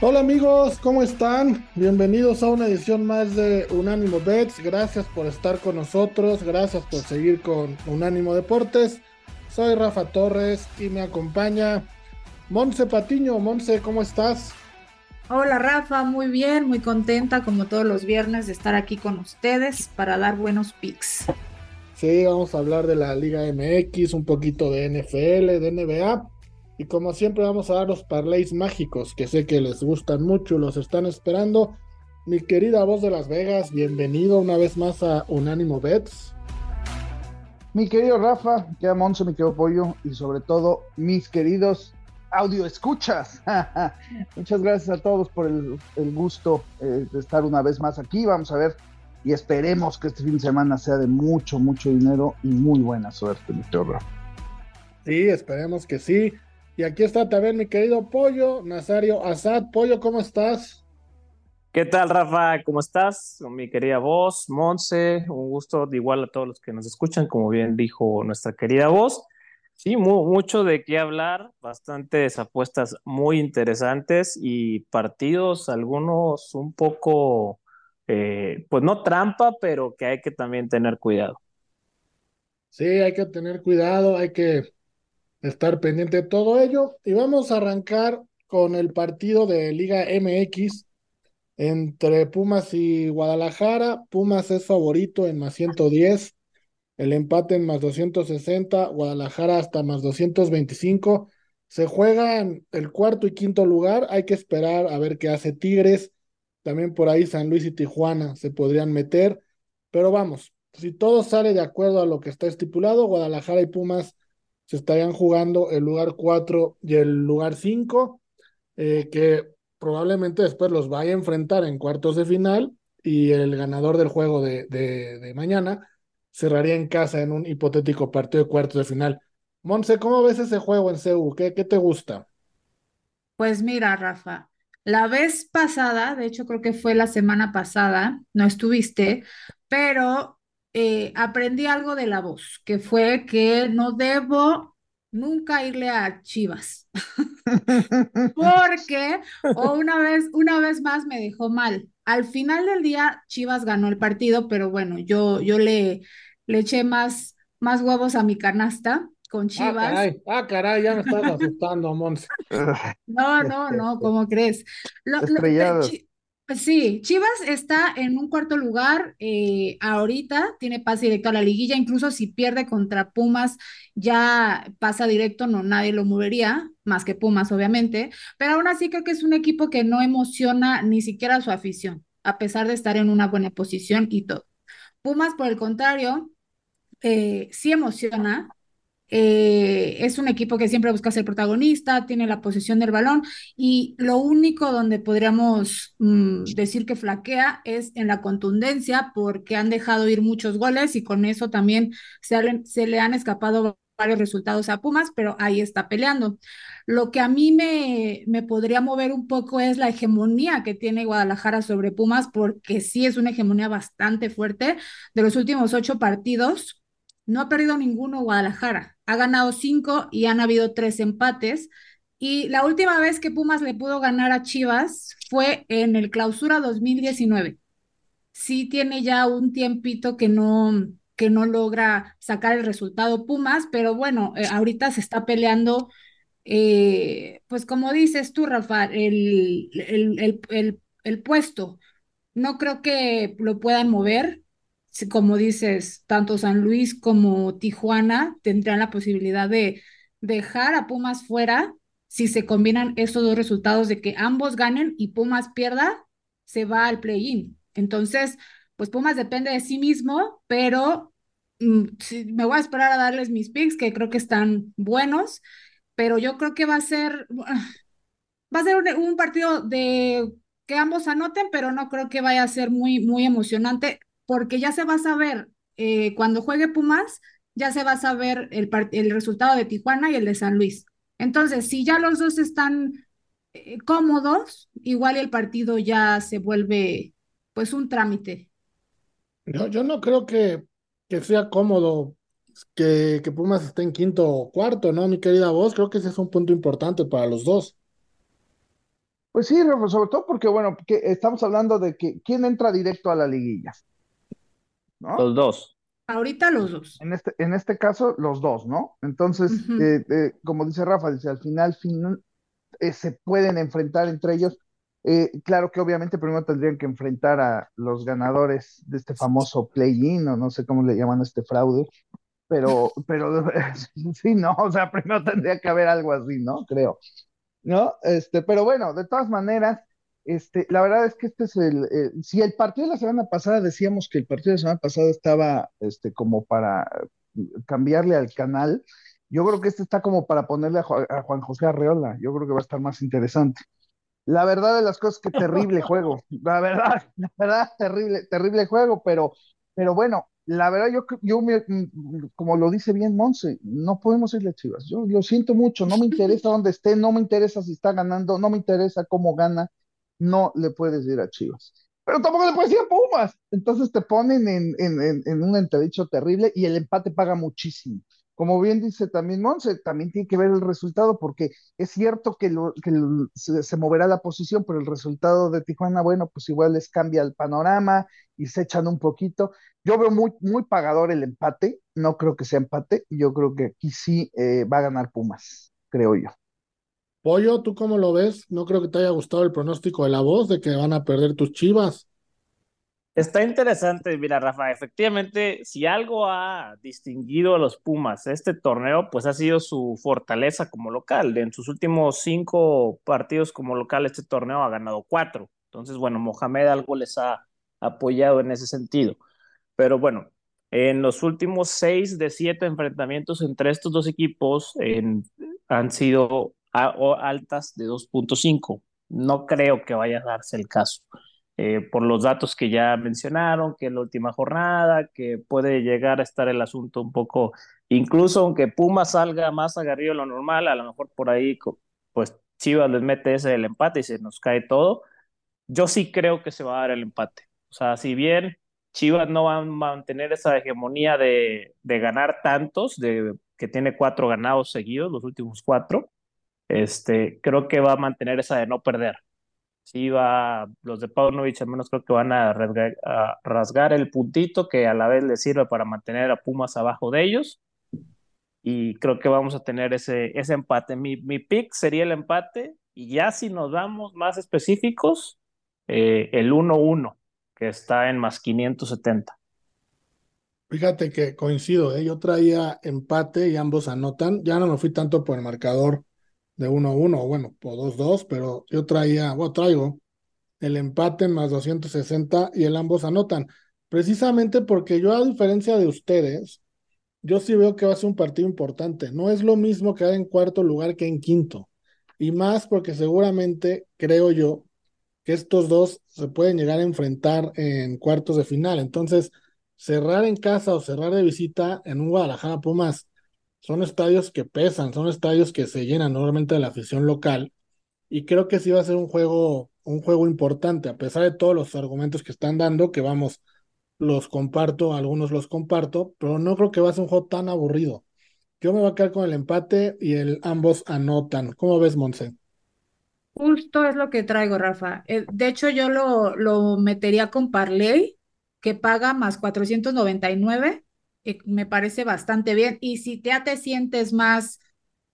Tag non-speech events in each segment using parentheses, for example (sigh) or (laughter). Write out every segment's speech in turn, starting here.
Hola amigos, ¿cómo están? Bienvenidos a una edición más de Unánimo Bets. Gracias por estar con nosotros, gracias por seguir con Unánimo Deportes. Soy Rafa Torres y me acompaña Monse Patiño. Monse, ¿cómo estás? Hola Rafa, muy bien, muy contenta como todos los viernes de estar aquí con ustedes para dar buenos picks. Sí, vamos a hablar de la Liga MX, un poquito de NFL, de NBA y como siempre vamos a dar los parlays mágicos que sé que les gustan mucho, los están esperando. Mi querida voz de Las Vegas, bienvenido una vez más a Unánimo Bets. Mi querido Rafa, que Monzo, mi querido Pollo y sobre todo mis queridos audio escuchas. (laughs) Muchas gracias a todos por el, gusto eh, de estar una vez más aquí. Vamos a ver y esperemos que este fin de semana sea de mucho, mucho dinero y muy buena suerte, mi querido Rafa. Sí, esperemos que sí. Y aquí está también mi querido Pollo, Nazario Azad. Pollo, ¿cómo estás? ¿Qué tal, Rafa? ¿Cómo estás? Mi querida voz, Monse, un gusto de igual a todos los que nos escuchan, como bien dijo nuestra querida voz. Sí, mucho de qué hablar, bastantes apuestas muy interesantes y partidos, algunos un poco, eh, pues no trampa, pero que hay que también tener cuidado. Sí, hay que tener cuidado, hay que estar pendiente de todo ello. Y vamos a arrancar con el partido de Liga MX entre Pumas y Guadalajara. Pumas es favorito en más 110, el empate en más 260, Guadalajara hasta más 225. Se juegan el cuarto y quinto lugar. Hay que esperar a ver qué hace Tigres. También por ahí San Luis y Tijuana se podrían meter. Pero vamos, si todo sale de acuerdo a lo que está estipulado, Guadalajara y Pumas se estarían jugando el lugar 4 y el lugar 5, eh, que probablemente después los vaya a enfrentar en cuartos de final y el ganador del juego de, de, mañana cerraría en casa en un hipotético partido de cuartos de final. Monse, ¿cómo ves ese juego en CEU? ¿Qué, ¿Qué te gusta? Pues mira, Rafa, la vez pasada, de hecho creo que fue la semana pasada, no estuviste, pero eh, aprendí algo de la voz, que fue que no debo nunca irle a Chivas, (laughs) porque o una vez, una vez más me dejó mal. Al final del día, Chivas ganó el partido, pero bueno, yo, yo le, le eché más, más huevos a mi canasta con ah, Chivas. Ah, caray, ya me estás (laughs) asustando, Monse. (laughs) No, no, no, ¿cómo crees? Lo, Sí, Chivas está en un cuarto lugar eh, ahorita, tiene pase directo a la liguilla, incluso si pierde contra Pumas ya pasa directo, no nadie lo movería, más que Pumas obviamente, pero aún así creo que es un equipo que no emociona ni siquiera a su afición, a pesar de estar en una buena posición y todo. Pumas, por el contrario, eh, sí emociona, eh, es un equipo que siempre busca ser protagonista, tiene la posición del balón y lo único donde podríamos mm, decir que flaquea es en la contundencia porque han dejado ir muchos goles y con eso también se, se le han escapado varios resultados a Pumas, pero ahí está peleando. Lo que a mí me, me podría mover un poco es la hegemonía que tiene Guadalajara sobre Pumas, porque sí es una hegemonía bastante fuerte. De los últimos ocho partidos, no ha perdido ninguno Guadalajara. Ha ganado cinco y han habido tres empates. Y la última vez que Pumas le pudo ganar a Chivas fue en el clausura 2019. Sí tiene ya un tiempito que no, que no logra sacar el resultado Pumas, pero bueno, eh, ahorita se está peleando, eh, pues como dices tú, Rafa, el, el, el, el puesto. No creo que lo puedan mover como dices, tanto San Luis como Tijuana tendrán la posibilidad de dejar a Pumas fuera si se combinan estos dos resultados de que ambos ganen y Pumas pierda, se va al play-in. Entonces, pues Pumas depende de sí mismo, pero mm, me voy a esperar a darles mis picks, que creo que están buenos, pero yo creo que va a ser, (sighs) va a ser un, partido de que ambos anoten, pero no creo que vaya a ser muy, muy emocionante porque ya se va a saber, eh, cuando juegue Pumas, ya se va a saber el, el resultado de Tijuana y el de San Luis. Entonces, si ya los dos están eh, cómodos, igual el partido ya se vuelve pues un trámite. No, yo no creo que, que sea cómodo que, que, Pumas esté en quinto o cuarto, ¿no, mi querida voz? Creo que ese es un punto importante para los dos. Pues sí, sobre todo porque, bueno, que estamos hablando de que quién entra directo a la liguilla. Los dos. Ahorita los dos. En este, en este caso, los dos, ¿no? Entonces, eh, eh, como dice Rafa, dice, al final, eh, se pueden enfrentar entre ellos. claro que obviamente primero tendrían que enfrentar a los ganadores de este famoso play-in, o no sé cómo le llaman a este fraude, pero, (laughs) pero (laughs) sí, no, o sea, primero tendría que haber algo así, ¿no? Creo. ¿no? Este, pero bueno, de todas maneras, este, la verdad es que este es el, si el partido de la semana pasada decíamos que el partido de la semana pasada estaba, este, como para cambiarle al canal, yo creo que este está como para ponerle a, Juan José Arreola, yo creo que va a estar más interesante. La verdad de las cosas que terrible juego, (laughs) la verdad, la verdad, terrible, terrible juego, pero, pero bueno, la verdad, yo, yo mm, como lo dice bien Monse, no podemos irle a Chivas. Yo lo siento mucho, no me interesa (laughs) dónde esté, no me interesa si está ganando, no me interesa cómo gana, no le puedes ir a Chivas. Pero tampoco le puedes ir a Pumas. Entonces te ponen en, en, en un entredicho terrible y el empate paga muchísimo como bien dice también Monse, también tiene que ver el resultado, porque es cierto que, se, moverá la posición, pero el resultado de Tijuana, bueno, pues igual les cambia el panorama y se echan un poquito. Yo veo muy, muy pagador el empate, no creo que sea empate, yo creo que aquí sí eh, va a ganar Pumas, creo yo. Pollo, ¿tú cómo lo ves? No creo que te haya gustado el pronóstico de la voz de que van a perder tus chivas. Está interesante, mira, Rafa, efectivamente, si algo ha distinguido a los Pumas este torneo, pues ha sido su fortaleza como local. En sus últimos cinco partidos como local, este torneo ha ganado cuatro. Entonces, bueno, Mohamed algo les ha apoyado en ese sentido. Pero bueno, en los últimos seis de siete enfrentamientos entre estos dos equipos han sido altas de 2.5. No creo que vaya a darse el caso. Eh, por los datos que ya mencionaron, que es la última jornada, que puede llegar a estar el asunto un poco, incluso aunque Puma salga más agarrido de lo normal, a lo mejor por ahí, pues Chivas les mete ese el empate y se nos cae todo. Yo sí creo que se va a dar el empate. O sea, si bien Chivas no va a mantener esa hegemonía de, de ganar tantos, de que tiene cuatro ganados seguidos, los últimos cuatro, este, creo que va a mantener esa de no perder sí va, los de Paunovic al menos creo que van a rasgar, el puntito que a la vez les sirve para mantener a Pumas abajo de ellos. Y creo que vamos a tener ese, ese empate. Mi, mi pick sería el empate. Y ya si nos damos más específicos, eh, el 1-1, que está en más 570. Fíjate que coincido, ¿eh? yo traía empate y ambos anotan. Ya no me fui tanto por el marcador de 1-1, bueno, por 2-2, pero yo traía, bueno, traigo el empate más 260 y el ambos anotan. Precisamente porque yo, a diferencia de ustedes, yo sí veo que va a ser un partido importante. No es lo mismo quedar en cuarto lugar que en quinto. Y más porque seguramente, creo yo, que estos dos se pueden llegar a enfrentar en cuartos de final. Entonces, cerrar en casa o cerrar de visita en un Guadalajara Pumas son estadios que pesan, son estadios que se llenan normalmente de la afición local y creo que sí va a ser un juego, un juego importante, a pesar de todos los argumentos que están dando, que vamos, los comparto, algunos los comparto, pero no creo que va a ser un juego tan aburrido. Yo me voy a quedar con el empate y el ambos anotan. ¿Cómo ves, Monse? Justo es lo que traigo, Rafa. Eh, de hecho, yo lo, lo metería con Parley, que paga más 499 me parece bastante bien. Y si ya te sientes más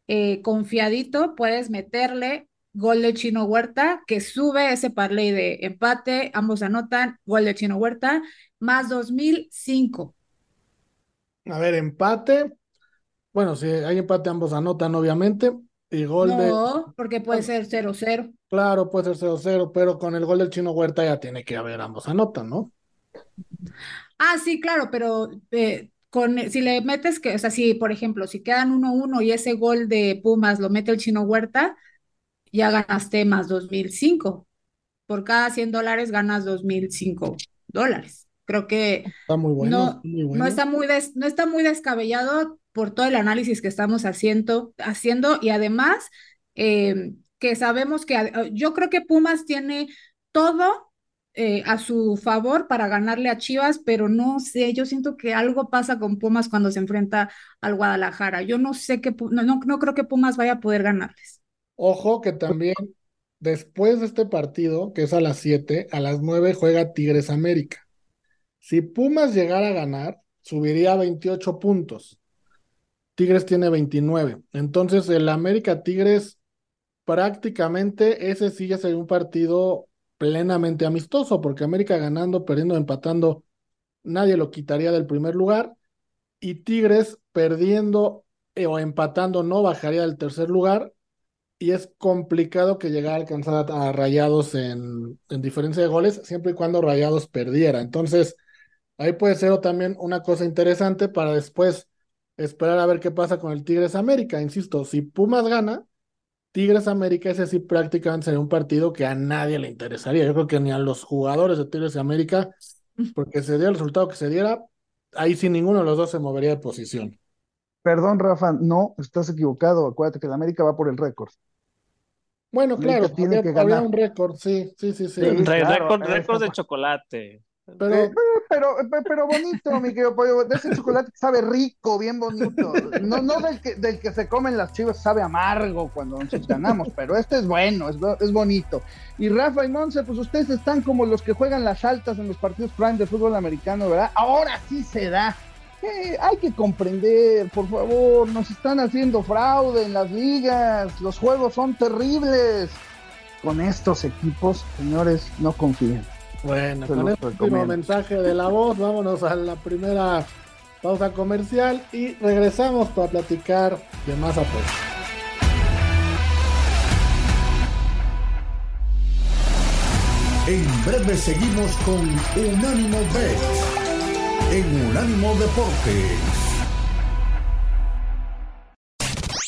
eh, confiadito, puedes meterle gol de Chino Huerta, que sube ese parlay de empate, ambos anotan, gol de Chino Huerta, más 2005. A ver, empate. Bueno, si hay empate, ambos anotan, obviamente. Y gol no, de. No, porque puede ser 0-0. Claro, puede ser 0-0, pero con el gol del Chino Huerta ya tiene que haber ambos anotan, ¿no? Ah, sí, claro, pero eh, si le metes que, o sea, si por ejemplo, si quedan 1-1 y ese gol de Pumas lo mete el chino Huerta, ya ganaste más 2005. Por cada 100 dólares ganas 2005 dólares. Creo que está muy bueno, no, no, está muy no está muy descabellado por todo el análisis que estamos haciendo, haciendo y además eh, que sabemos que yo creo que Pumas tiene todo eh, a su favor para ganarle a Chivas, pero no sé, yo siento que algo pasa con Pumas cuando se enfrenta al Guadalajara. Yo no sé que, no, no, creo que Pumas vaya a poder ganarles. Ojo que también después de este partido, que es a las 7, a las 9 juega Tigres América. Si Pumas llegara a ganar, subiría a 28 puntos. Tigres tiene 29. Entonces, el América Tigres, prácticamente ese sí ya sería un partido plenamente amistoso, porque América ganando, perdiendo, empatando, nadie lo quitaría del primer lugar. Y Tigres perdiendo eh, o empatando no bajaría del tercer lugar. Y es complicado que llegara a alcanzar a, Rayados en, en diferencia de goles, siempre y cuando Rayados perdiera. Entonces, ahí puede ser también una cosa interesante para después esperar a ver qué pasa con el Tigres América. Insisto, si Pumas gana, Tigres América, ese sí prácticamente sería un partido que a nadie le interesaría. Yo creo que ni a los jugadores de Tigres América, (laughs) porque se dio el resultado que se diera, ahí sin ninguno de los dos se movería de posición. Perdón, Rafa, no, estás equivocado. Acuérdate que el América va por el récord. Bueno, claro, tiene que ganar. un récord, sí, sí, sí, sí. récord de chocolate. Pero, eh, pero, eh, pero bonito, mi querido pollo. De ese chocolate sabe rico, bien bonito. No, no del que, del que se comen las chivas, sabe amargo cuando nosotros ganamos, pero este es bueno, es, es bonito. Y Rafa y Monse, pues ustedes están como los que juegan las altas en los partidos prime de fútbol americano, ¿verdad? Ahora sí se da. hay que comprender, por favor, nos están haciendo fraude en las ligas, los juegos son terribles. Con estos equipos, señores, no confíen. Bueno, con este último mensaje de la voz, vámonos a la primera pausa comercial y regresamos para platicar de más apoyo. En breve seguimos con Unánimo Bet en Unánimo Deportes.